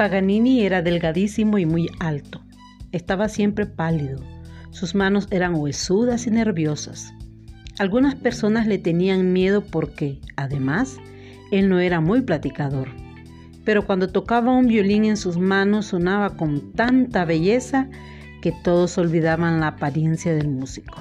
Paganini era delgadísimo y muy alto. Estaba siempre pálido. Sus manos eran huesudas y nerviosas. Algunas personas le tenían miedo porque, además, él no era muy platicador. Pero cuando tocaba un violín en sus manos sonaba con tanta belleza que todos olvidaban la apariencia del músico.